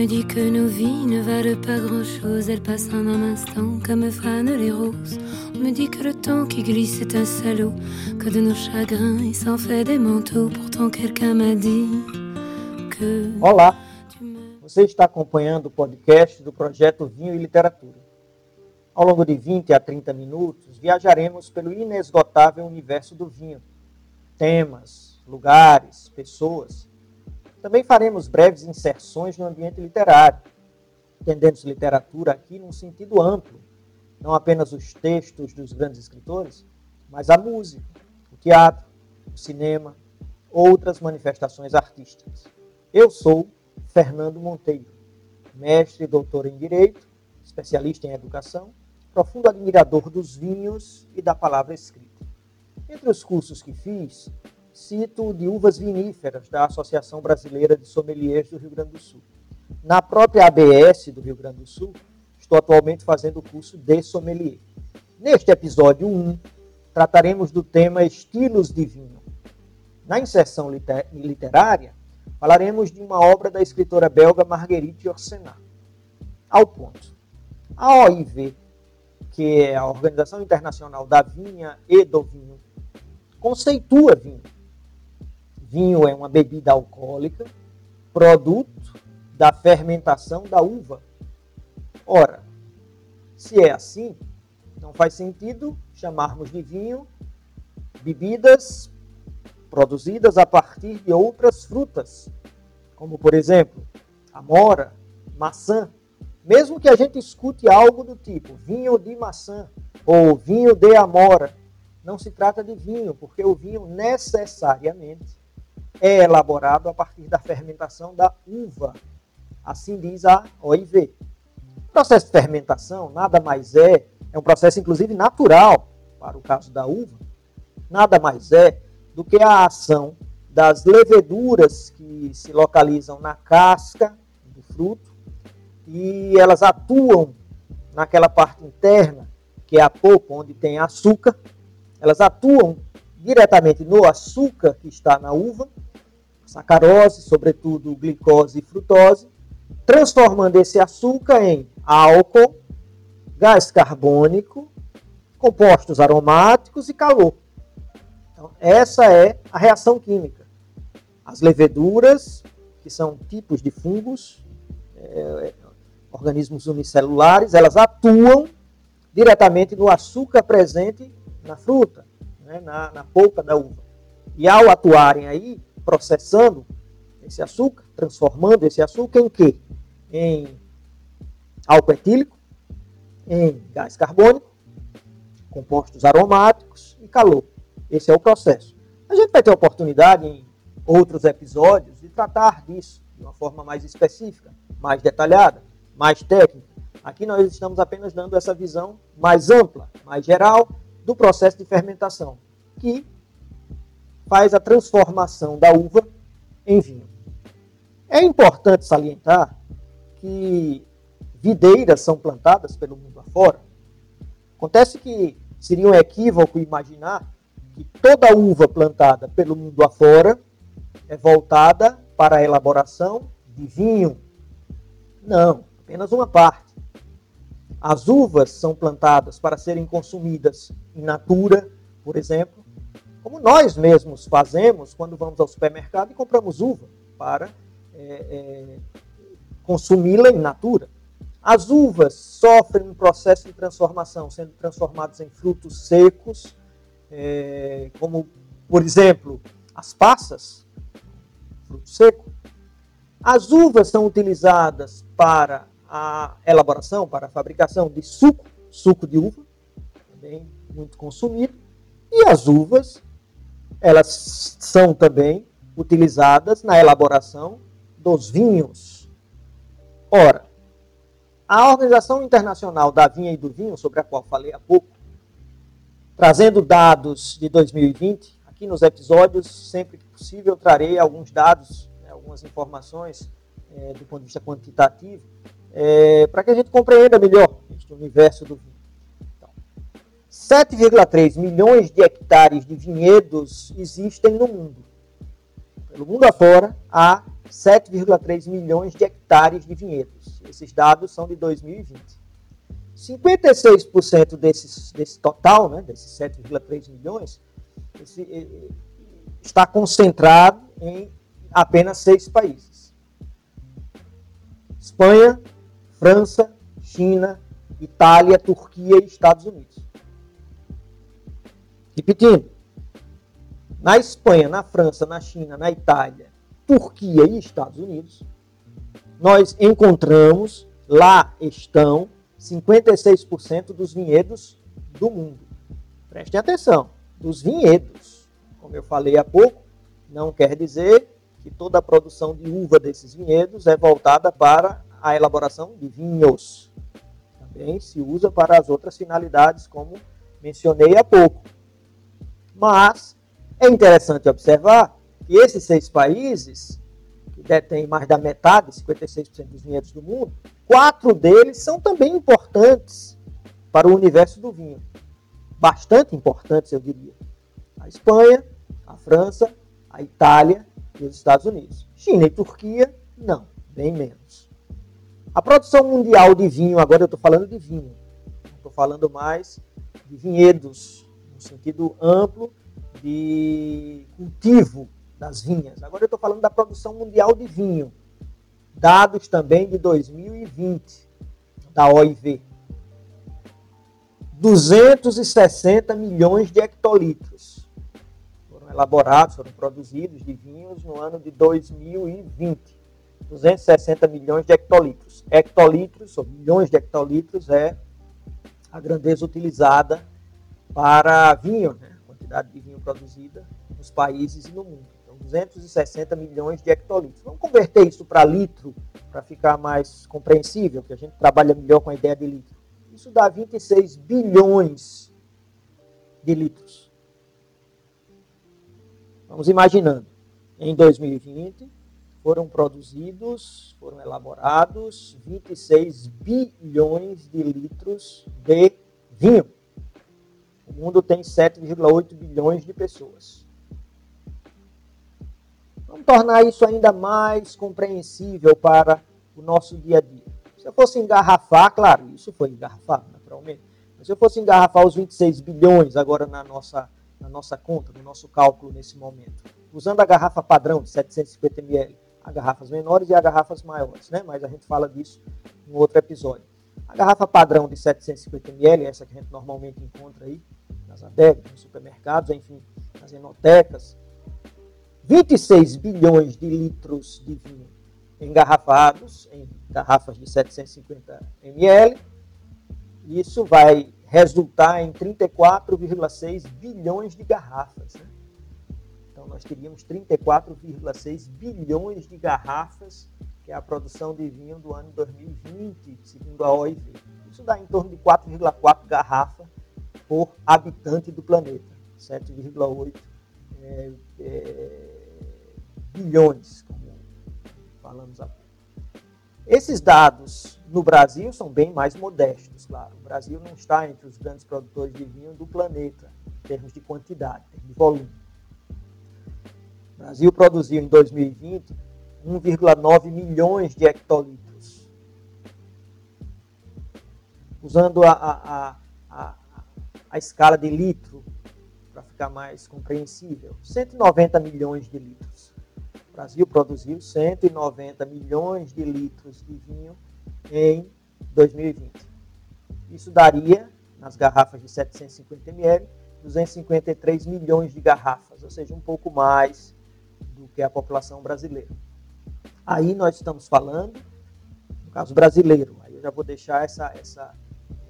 me dit que nos vies ne valent pas grand-chose, elles passent en un instant comme fanent les roses. On me dit que le temps qui glisse est un salaud, que de nos chagrins il s'en fait des manteaux. Pourtant quelqu'un m'a dit que... Olá, você está acompanhando o podcast do projeto Vinho e Literatura. Ao longo de 20 a 30 minutos, viajaremos pelo inesgotável universo do vinho. Temas, lugares, pessoas também faremos breves inserções no ambiente literário, entendendo literatura aqui num sentido amplo, não apenas os textos dos grandes escritores, mas a música, o teatro, o cinema, outras manifestações artísticas. Eu sou Fernando Monteiro, mestre e doutor em Direito, especialista em Educação, profundo admirador dos vinhos e da palavra escrita. Entre os cursos que fiz, cito de uvas viníferas da Associação Brasileira de Sommeliers do Rio Grande do Sul. Na própria ABS do Rio Grande do Sul, estou atualmente fazendo o curso de sommelier. Neste episódio 1, trataremos do tema estilos de vinho. Na inserção literária, falaremos de uma obra da escritora belga Marguerite Yourcenar. Ao ponto. A OIV, que é a Organização Internacional da Vinha e do Vinho, conceitua vinho Vinho é uma bebida alcoólica, produto da fermentação da uva. Ora, se é assim, não faz sentido chamarmos de vinho bebidas produzidas a partir de outras frutas, como por exemplo, amora, maçã. Mesmo que a gente escute algo do tipo vinho de maçã ou vinho de amora, não se trata de vinho, porque o vinho necessariamente é elaborado a partir da fermentação da uva. Assim diz a OIV. O processo de fermentação nada mais é, é um processo inclusive natural, para o caso da uva, nada mais é do que a ação das leveduras que se localizam na casca do fruto e elas atuam naquela parte interna, que é a polpa, onde tem açúcar, elas atuam diretamente no açúcar que está na uva sacarose, sobretudo glicose e frutose, transformando esse açúcar em álcool, gás carbônico, compostos aromáticos e calor. Então, essa é a reação química. As leveduras, que são tipos de fungos, é, organismos unicelulares, elas atuam diretamente no açúcar presente na fruta, né, na, na polpa da uva. E ao atuarem aí, processando esse açúcar, transformando esse açúcar em quê? Em álcool etílico, em gás carbônico, compostos aromáticos e calor. Esse é o processo. A gente vai ter oportunidade em outros episódios de tratar disso de uma forma mais específica, mais detalhada, mais técnica. Aqui nós estamos apenas dando essa visão mais ampla, mais geral do processo de fermentação, que faz a transformação da uva em vinho. É importante salientar que videiras são plantadas pelo mundo afora. Acontece que seria um equívoco imaginar que toda uva plantada pelo mundo afora é voltada para a elaboração de vinho. Não, apenas uma parte. As uvas são plantadas para serem consumidas in natura, por exemplo, como nós mesmos fazemos quando vamos ao supermercado e compramos uva para é, é, consumi-la in natura. As uvas sofrem um processo de transformação, sendo transformadas em frutos secos, é, como, por exemplo, as passas, fruto seco. As uvas são utilizadas para a elaboração, para a fabricação de suco, suco de uva, também muito consumido. E as uvas elas são também utilizadas na elaboração dos vinhos. Ora, a Organização Internacional da Vinha e do Vinho, sobre a qual falei há pouco, trazendo dados de 2020, aqui nos episódios, sempre que possível, trarei alguns dados, né, algumas informações é, do ponto de vista quantitativo, é, para que a gente compreenda melhor este universo do vinho. 7,3 milhões de hectares de vinhedos existem no mundo. pelo mundo afora, há 7,3 milhões de hectares de vinhedos. Esses dados são de 2020. 56% desses, desse total, né, desses 7,3 milhões, esse, está concentrado em apenas seis países: Espanha, França, China, Itália, Turquia e Estados Unidos. Repetindo, na Espanha, na França, na China, na Itália, Turquia e Estados Unidos, nós encontramos, lá estão 56% dos vinhedos do mundo. Prestem atenção, dos vinhedos. Como eu falei há pouco, não quer dizer que toda a produção de uva desses vinhedos é voltada para a elaboração de vinhos. Também se usa para as outras finalidades, como mencionei há pouco. Mas é interessante observar que esses seis países, que detêm mais da metade, 56% dos vinhedos do mundo, quatro deles são também importantes para o universo do vinho. Bastante importantes, eu diria. A Espanha, a França, a Itália e os Estados Unidos. China e Turquia, não, bem menos. A produção mundial de vinho, agora eu estou falando de vinho, não estou falando mais de vinhedos, no sentido amplo de cultivo das vinhas. Agora eu estou falando da produção mundial de vinho. Dados também de 2020, da OIV. 260 milhões de hectolitros foram elaborados, foram produzidos de vinhos no ano de 2020. 260 milhões de hectolitros. Hectolitros, ou milhões de hectolitros, é a grandeza utilizada para vinho, né? quantidade de vinho produzida nos países e no mundo. Então, 260 milhões de hectolitros. Vamos converter isso para litro, para ficar mais compreensível, que a gente trabalha melhor com a ideia de litro. Isso dá 26 bilhões de litros. Vamos imaginando, em 2020 foram produzidos, foram elaborados 26 bilhões de litros de vinho. O mundo tem 7,8 bilhões de pessoas. Vamos tornar isso ainda mais compreensível para o nosso dia a dia. Se eu fosse engarrafar, claro, isso foi engarrafado naturalmente, mas se eu fosse engarrafar os 26 bilhões agora na nossa, na nossa conta, no nosso cálculo nesse momento, usando a garrafa padrão de 750 ml, há garrafas menores e há garrafas maiores, né? mas a gente fala disso em outro episódio. A garrafa padrão de 750 ml, essa que a gente normalmente encontra aí, nas adegas, nos supermercados, enfim, nas enotecas, 26 bilhões de litros de vinho engarrafados em garrafas de 750 ml. Isso vai resultar em 34,6 bilhões de garrafas. Né? Então, nós teríamos 34,6 bilhões de garrafas, que é a produção de vinho do ano 2020, segundo a OIV. Isso dá em torno de 4,4 garrafas por habitante do planeta. 7,8 é, é, bilhões, como falamos há pouco. Esses dados no Brasil são bem mais modestos, claro. O Brasil não está entre os grandes produtores de vinho do planeta, em termos de quantidade, em termos de volume. O Brasil produziu em 2020 1,9 milhões de hectolitros. Usando a, a, a, a escala de litro, para ficar mais compreensível, 190 milhões de litros. O Brasil produziu 190 milhões de litros de vinho em 2020. Isso daria, nas garrafas de 750 ml, 253 milhões de garrafas, ou seja, um pouco mais do que a população brasileira. Aí nós estamos falando, no caso brasileiro, aí eu já vou deixar essa, essa,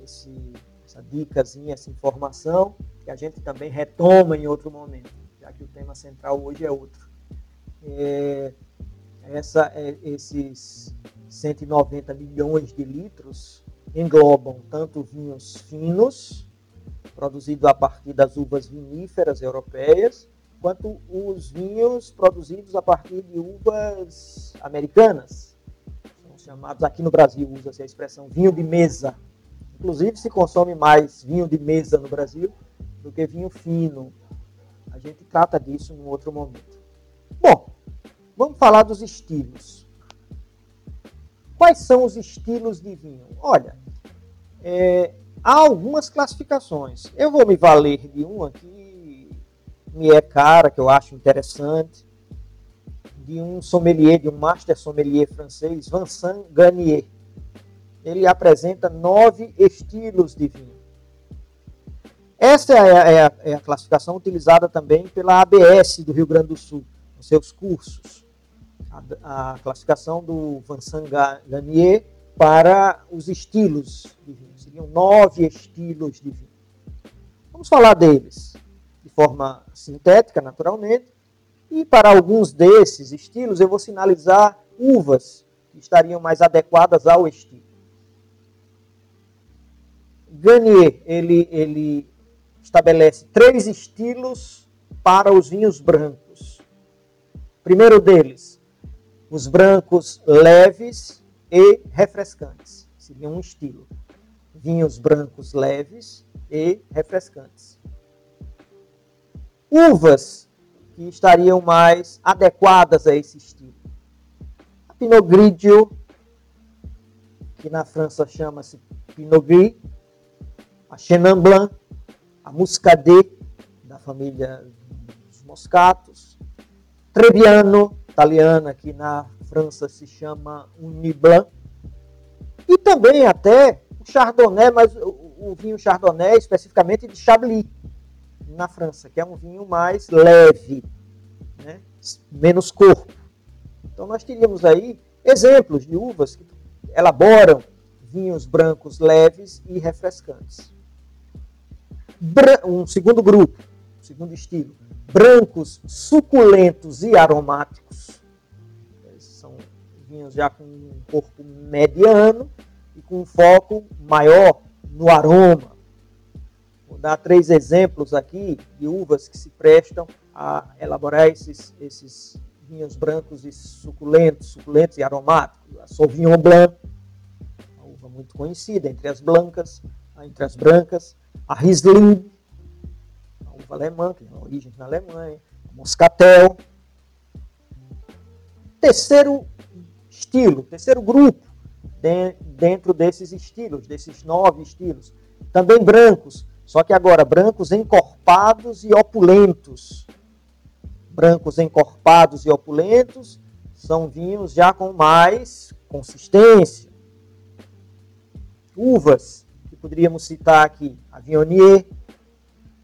esse, essa dicasinha, essa informação, que a gente também retoma em outro momento, já que o tema central hoje é outro. É, essa, é, esses 190 milhões de litros englobam tanto vinhos finos, produzidos a partir das uvas viníferas europeias, quanto os vinhos produzidos a partir de uvas americanas. São chamados, aqui no Brasil usa-se a expressão vinho de mesa, Inclusive, se consome mais vinho de mesa no Brasil do que vinho fino. A gente trata disso em outro momento. Bom, vamos falar dos estilos. Quais são os estilos de vinho? Olha, é, há algumas classificações. Eu vou me valer de uma que me é cara, que eu acho interessante, de um sommelier, de um master sommelier francês, Vincent Garnier. Ele apresenta nove estilos de vinho. Essa é a, é, a, é a, classificação utilizada também pela ABS do Rio Grande do Sul, nos seus cursos. A, a classificação do Vincent Garnier para os estilos de vinho. Seriam nove estilos de vinho. Vamos falar deles de forma sintética, naturalmente. E para alguns desses estilos, eu vou sinalizar uvas que estariam mais adequadas ao estilo. Garnier, ele, ele estabelece três estilos para os vinhos brancos. Primeiro deles, os brancos leves e refrescantes. Seria um estilo. Vinhos brancos leves e refrescantes. Uvas que estariam mais adequadas a esse estilo. A Pinot Grigio, que na França chama-se Pinot Gris, a Chenin Blanc, a Muscadet, da família dos Moscatos, Trebbiano, italiana, que na França se chama Uniblanc, e também até o Chardonnay, mas o, o vinho Chardonnay especificamente de Chablis, na França, que é um vinho mais leve, né? menos corpo. Então nós teríamos aí exemplos de uvas que elaboram vinhos brancos leves e refrescantes um segundo grupo, um segundo estilo, brancos, suculentos e aromáticos. São vinhos já com um corpo mediano e com um foco maior no aroma. Vou dar três exemplos aqui de uvas que se prestam a elaborar esses, esses vinhos brancos e suculentos, suculentos e aromáticos. A Sauvignon Blanc, uma uva muito conhecida entre as blancas, entre as brancas a Riesling, a uva alemã, que tem origem na Alemanha, a Moscatel. Terceiro estilo, terceiro grupo dentro desses estilos, desses nove estilos. Também brancos, só que agora brancos encorpados e opulentos. Brancos encorpados e opulentos são vinhos já com mais consistência. Uvas poderíamos citar aqui a Viognier,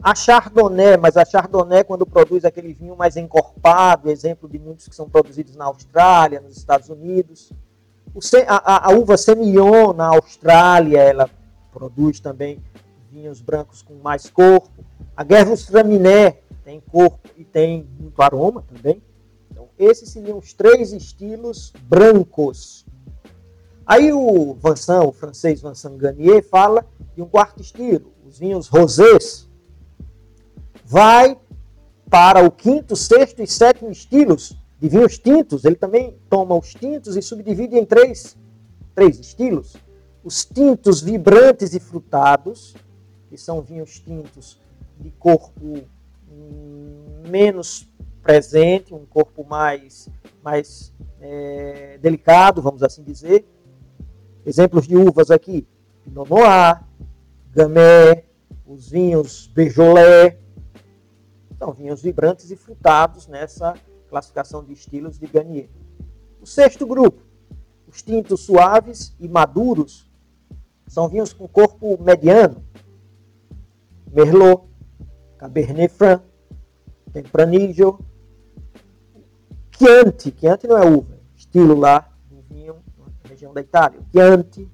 a Chardonnay, mas a Chardonnay, quando produz aquele vinho mais encorpado, exemplo de muitos que são produzidos na Austrália, nos Estados Unidos. A, a, a, uva Semillon, na Austrália, ela produz também vinhos brancos com mais corpo. A Gewürztraminer tem corpo e tem muito aroma também. Então, esses seriam os três estilos brancos Aí o Vincent, o francês Vincent Garnier, fala de um quarto estilo, os vinhos rosés. Vai para o quinto, sexto e sétimo estilos de vinhos tintos. Ele também toma os tintos e subdivide em três, três estilos. Os tintos vibrantes e frutados, que são vinhos tintos de corpo menos presente, um corpo mais, mais é, delicado, vamos assim dizer. Exemplos de uvas aqui: Pinot Noir, Gamay, os vinhos Beaujolais. São vinhos vibrantes e frutados nessa classificação de estilos de Garnier. O sexto grupo, os tintos suaves e maduros, são vinhos com corpo mediano. Merlot, Cabernet Franc, Tempranillo, Chianti. Chianti não é uva, estilo lá região da Itália, Chianti.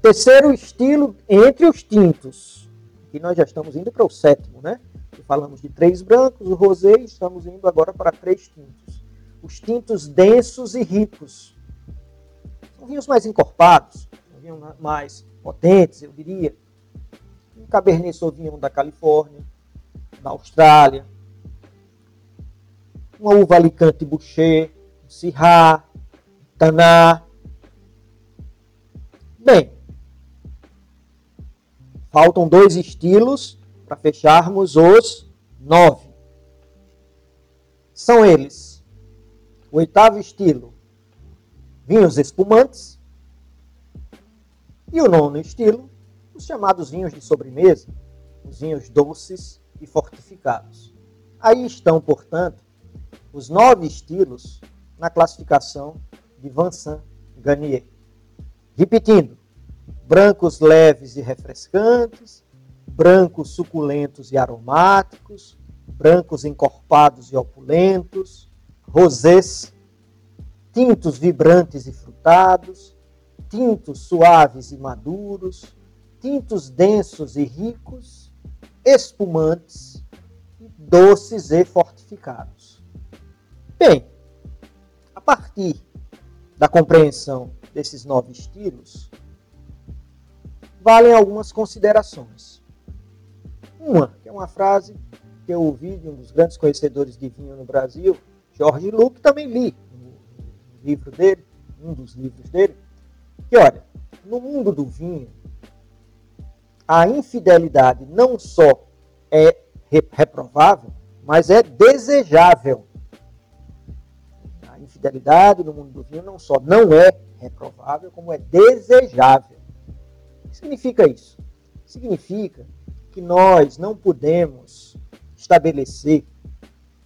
Terceiro estilo entre os tintos. Aqui nós já estamos indo para o sétimo, né? Falamos de três brancos, o rosé, estamos indo agora para três tintos. Os tintos densos e ricos. São vinhos mais encorpados, vinhos mais potentes, eu diria. Um Cabernet Sauvignon da Califórnia, da Austrália. Uma uva Alicante Boucher, um Syrah, Taná. Bem, faltam dois estilos para fecharmos os nove. São eles: o oitavo estilo, vinhos espumantes, e o nono estilo, os chamados vinhos de sobremesa, os vinhos doces e fortificados. Aí estão, portanto, os nove estilos na classificação de Vincent Garnier. Repetindo, brancos leves e refrescantes, brancos suculentos e aromáticos, brancos encorpados e opulentos, rosés, tintos vibrantes e frutados, tintos suaves e maduros, tintos densos e ricos, espumantes, doces e fortificados. Bem, a partir da compreensão desses nove estilos, valem algumas considerações. Uma, que é uma frase que eu ouvi de um dos grandes conhecedores de vinho no Brasil, Jorge Luke, também li no livro dele, um dos livros dele, que olha, no mundo do vinho, a infidelidade não só é reprovável, mas é desejável. A infidelidade no mundo do vinho não só não é reprovável, como é desejável. O que significa isso? Significa que nós não podemos estabelecer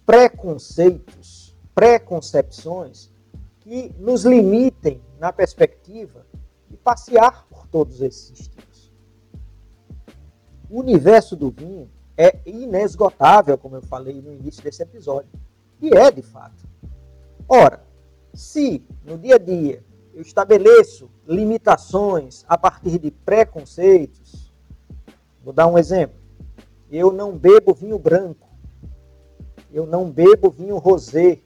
preconceitos, preconcepções que nos limitem na perspectiva de passear por todos esses. O universo do vinho é inesgotável, como eu falei no início desse episódio. E é de fato. Ora, se no dia a dia eu estabeleço limitações a partir de preconceitos, vou dar um exemplo. Eu não bebo vinho branco. Eu não bebo vinho rosé.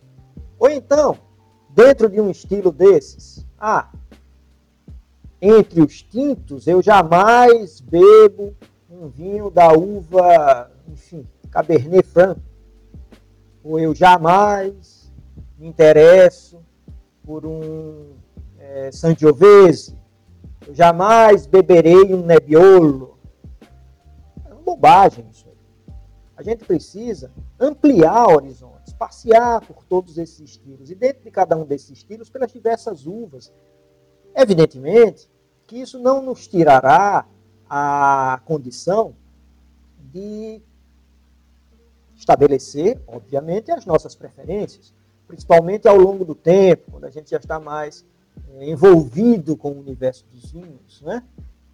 Ou então, dentro de um estilo desses, ah, entre os tintos, eu jamais bebo um vinho da uva, enfim, Cabernet Franc. Ou eu jamais me interesso por um é, Sangiovese. Eu jamais beberei um Nebbiolo. É uma bobagem isso aí. A gente precisa ampliar horizontes, passear por todos esses estilos. E dentro de cada um desses estilos, pelas diversas uvas. Evidentemente que isso não nos tirará a condição de estabelecer, obviamente, as nossas preferências, principalmente ao longo do tempo, quando a gente já está mais é, envolvido com o universo dos vinhos, né?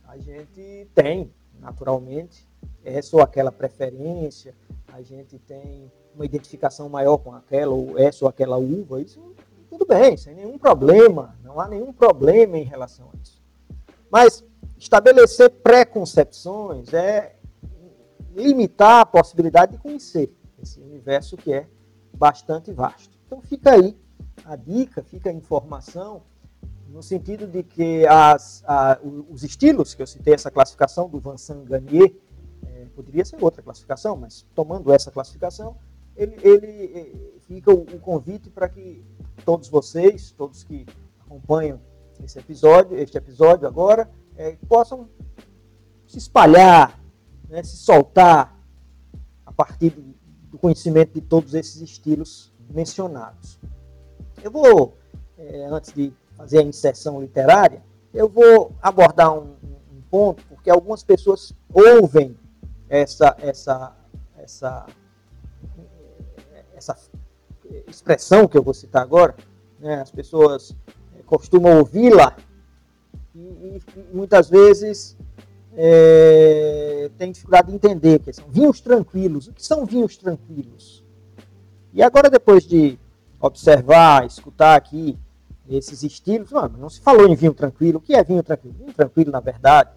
A gente tem, naturalmente, essa ou aquela preferência, a gente tem uma identificação maior com aquela ou essa ou aquela uva, isso tudo bem, sem nenhum problema, não há nenhum problema em relação a isso. Mas estabelecer preconcepções é limitar a possibilidade de conhecer esse universo que é bastante vasto. Então fica aí a dica, fica a informação, no sentido de que as, a, os estilos que eu citei, essa classificação do Vincent Garnier, é, poderia ser outra classificação, mas tomando essa classificação, ele, ele é, fica o, o convite para que todos vocês, todos que acompanham esse episódio, este episódio agora, é, possam se espalhar, né, se soltar a partir do, conhecimento de todos esses estilos mencionados. Eu vou, é, antes de fazer a inserção literária, eu vou abordar um, um ponto, porque algumas pessoas ouvem essa, essa, essa, essa expressão que eu vou citar agora, né, as pessoas costumam ouvi-la muitas vezes é, tem dificuldade de entender que são vinhos tranquilos. O que são vinhos tranquilos? E agora, depois de observar, escutar aqui esses estilos, não, não se falou em vinho tranquilo. O que é vinho tranquilo? Vinho tranquilo, na verdade,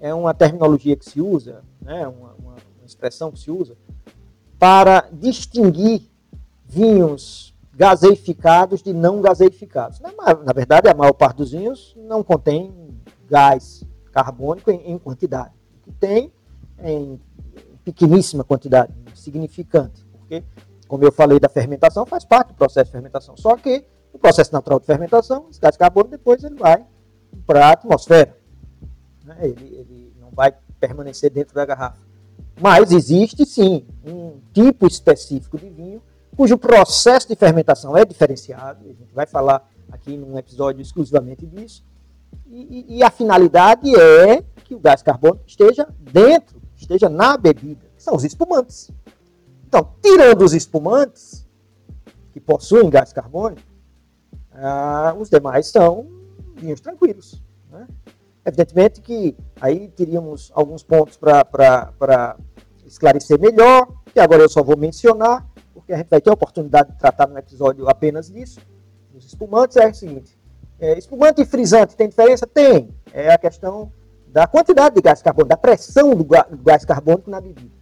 é uma terminologia que se usa, né, uma, uma, uma expressão que se usa para distinguir vinhos gaseificados de não gaseificados. Na, na, verdade, a maior parte dos vinhos não contém gás carbônico em, em quantidade. O que tem é em pequeníssima quantidade, insignificante, porque, como eu falei da fermentação, faz parte do processo de fermentação. Só que o processo natural de fermentação, esse gás carbônico depois ele vai para a atmosfera. Né? Ele, ele não vai permanecer dentro da garrafa. Mas existe sim um tipo específico de vinho cujo processo de fermentação é diferenciado, a gente vai falar aqui num episódio exclusivamente disso, e, e, a finalidade é que o gás carbônico esteja dentro, esteja na bebida, são os espumantes. Então, tirando os espumantes, que possuem gás carbônico, ah, os demais são vinhos tranquilos. Né? Evidentemente que aí teríamos alguns pontos para esclarecer melhor, que agora eu só vou mencionar, porque a gente vai ter a oportunidade de tratar no episódio apenas disso. Os espumantes é o seguinte: é, espumante e frisante tem diferença? Tem. É a questão da quantidade de gás carbônico, da pressão do, do gás carbônico na bebida.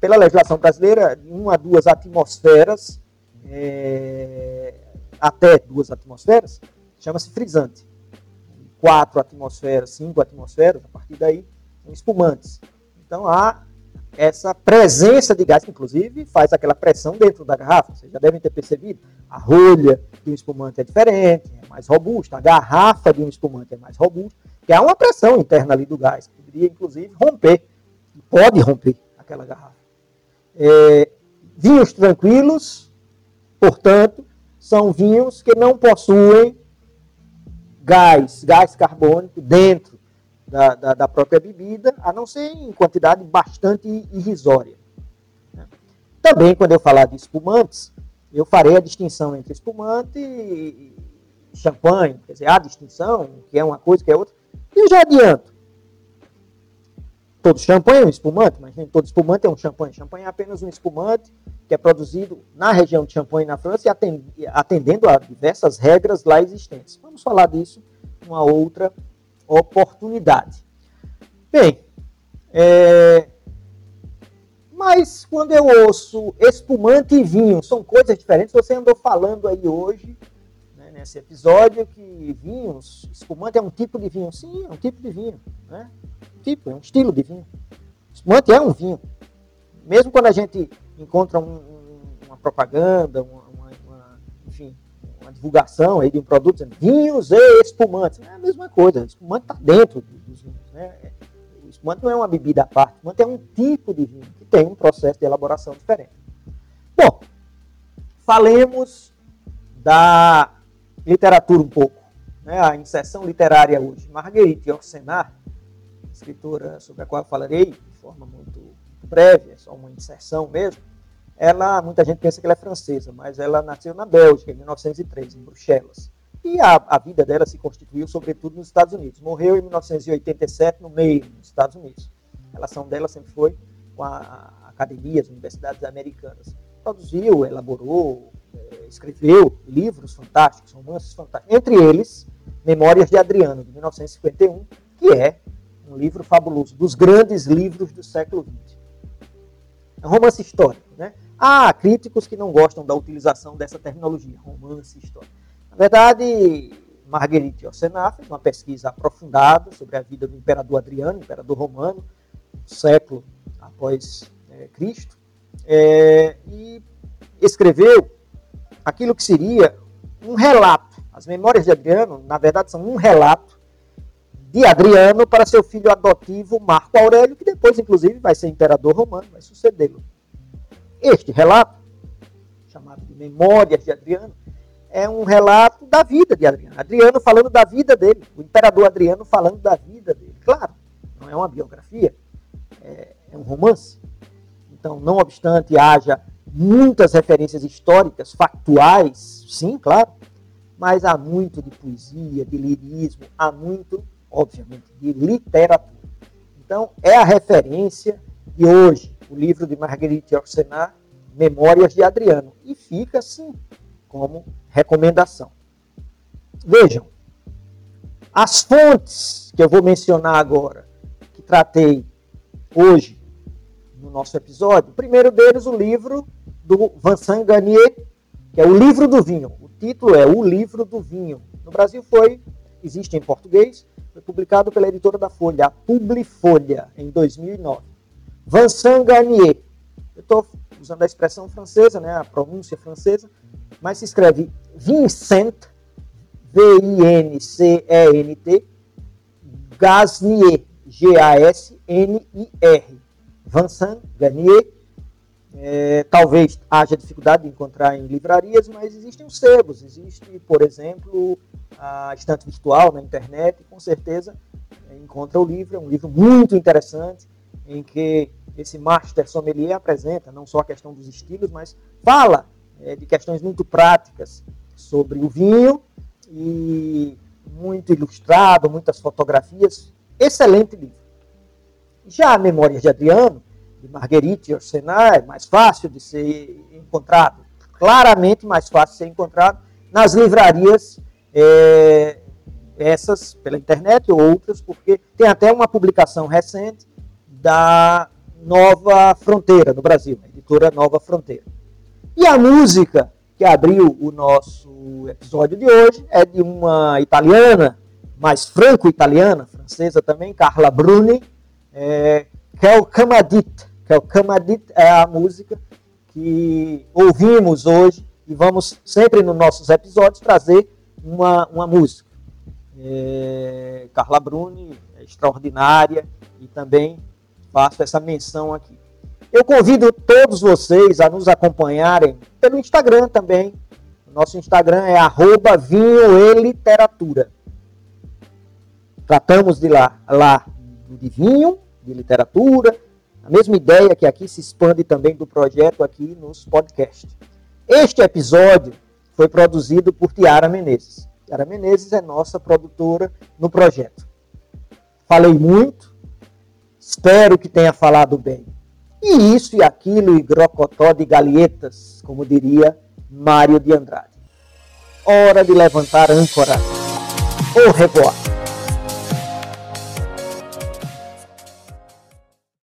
Pela legislação brasileira, de 1 a 2 atmosferas, é, até 2 atmosferas, chama-se frisante. 4 atmosferas, 5 atmosferas, a partir daí, são espumantes. Então há essa presença de gás, inclusive faz aquela pressão dentro da garrafa. Vocês já devem ter percebido. A rolha de um espumante é diferente, é mais robusta. A garrafa de um espumante é mais robusta, que há uma pressão interna ali do gás, que poderia inclusive romper, pode romper aquela garrafa. É, vinhos tranquilos, portanto, são vinhos que não possuem gás, gás carbônico dentro da, da, da, própria bebida, a não ser em quantidade bastante irrisória. Né? Também, quando eu falar de espumantes, eu farei a distinção entre espumante e champanhe, quer dizer, a distinção, que é uma coisa, que é outra. E eu já adianto, todo champanhe é um espumante, mas nem todo espumante é um champanhe. Champanhe é apenas um espumante que é produzido na região de Champagne, na França, e atendendo a diversas regras lá existentes. Vamos falar disso numa outra oportunidade. Bem, é... mas quando eu ouço espumante e vinho, são coisas diferentes. Você andou falando aí hoje, né, nesse episódio, que vinhos, espumante é um tipo de vinho. Sim, é um tipo de vinho. Né? Tipo, é um estilo de vinho. Espumante é um vinho. Mesmo quando a gente encontra um, uma propaganda, uma, uma divulgação aí de um produto dizendo vinhos e espumantes. É a mesma coisa, o espumante está dentro dos vinhos. Né? O espumante não é uma bebida à parte, o espumante é um tipo de vinho que tem um processo de elaboração diferente. Bom, falemos da literatura um pouco. Né? A inserção literária hoje. Marguerite Yourcenar, escritora sobre a qual eu falarei de forma muito breve, é só uma inserção mesmo, ela, muita gente pensa que ela é francesa, mas ela nasceu na Bélgica, em 1903, em Bruxelas. E a, a vida dela se constituiu, sobretudo, nos Estados Unidos. Morreu em 1987, no meio, nos Estados Unidos. A relação dela sempre foi com a, academias, universidades americanas. Produziu, elaborou, é, escreveu livros fantásticos, romances fantásticos. Entre eles, Memórias de Adriano, de 1951, que é um livro fabuloso, dos grandes livros do século XX. Romance histórico, né? Há críticos que não gostam da utilização dessa terminologia, romance histórico. Na verdade, Marguerite Yourcenar fez uma pesquisa aprofundada sobre a vida do imperador Adriano, imperador romano, século após é, Cristo, é, e escreveu aquilo que seria um relato. As memórias de Adriano, na verdade, são um relato de Adriano para seu filho adotivo Marco Aurélio, que depois, inclusive, vai ser imperador romano, vai sucedê-lo. Este relato, chamado de Memórias de Adriano, é um relato da vida de Adriano. Adriano falando da vida dele, o imperador Adriano falando da vida dele. Claro, não é uma biografia, é, é um romance. Então, não obstante haja muitas referências históricas, factuais, sim, claro, mas há muito de poesia, de lirismo, há muito, obviamente, de literatura. Então, é a referência de hoje, o livro de Marguerite Yourcenar, Memórias de Adriano. E fica assim como recomendação. Vejam, as fontes que eu vou mencionar agora, que tratei hoje no nosso episódio, o primeiro deles, o livro do Vincent Garnier, que é o livro do vinho. O título é O Livro do Vinho. No Brasil foi, existe em português, foi publicado pela editora da Folha, a Publifolha, em 2009. Vincent Garnier. Eu estou usando a expressão francesa, né, a pronúncia francesa, mas se escreve Vincent, V-I-N-C-E-N-T, Gasnier, G-A-S-N-I-R. Vincent Garnier, é, talvez haja dificuldade de encontrar em livrarias, mas existem os sebos. Existe, por exemplo, a estante virtual na internet, com certeza é, encontra o livro. É um livro muito interessante, em que esse master sommelier apresenta não só a questão dos estilos, mas fala é, de questões muito práticas sobre o vinho e muito ilustrado, muitas fotografias. Excelente livro. Já Memórias de Adriano, de Marguerite Orsenat, é mais fácil de ser encontrado, claramente mais fácil de ser encontrado nas livrarias, é, essas pela internet ou outras, porque tem até uma publicação recente da Nova Fronteira, no Brasil, a editora Nova Fronteira. E a música que abriu o nosso episódio de hoje é de uma italiana, mais franco-italiana, francesa também, Carla Bruni, é, que é o Camadit. Que é o Camadit é a música que ouvimos hoje e vamos sempre nos nossos episódios trazer uma, uma música. É, Carla Bruni é extraordinária e também faço essa menção aqui. Eu convido todos vocês a nos acompanharem pelo Instagram também. O nosso Instagram é arroba vinho e literatura. Tratamos de lá, lá de vinho, de literatura, a mesma ideia que aqui se expande também do projeto aqui nos podcasts. Este episódio foi produzido por Tiara Menezes. Tiara Menezes é nossa produtora no projeto. Falei muito, espero que tenha falado bem. E isso e aquilo e grocotó de galietas, como diria Mário de Andrade. Hora de levantar âncora. Au revoir.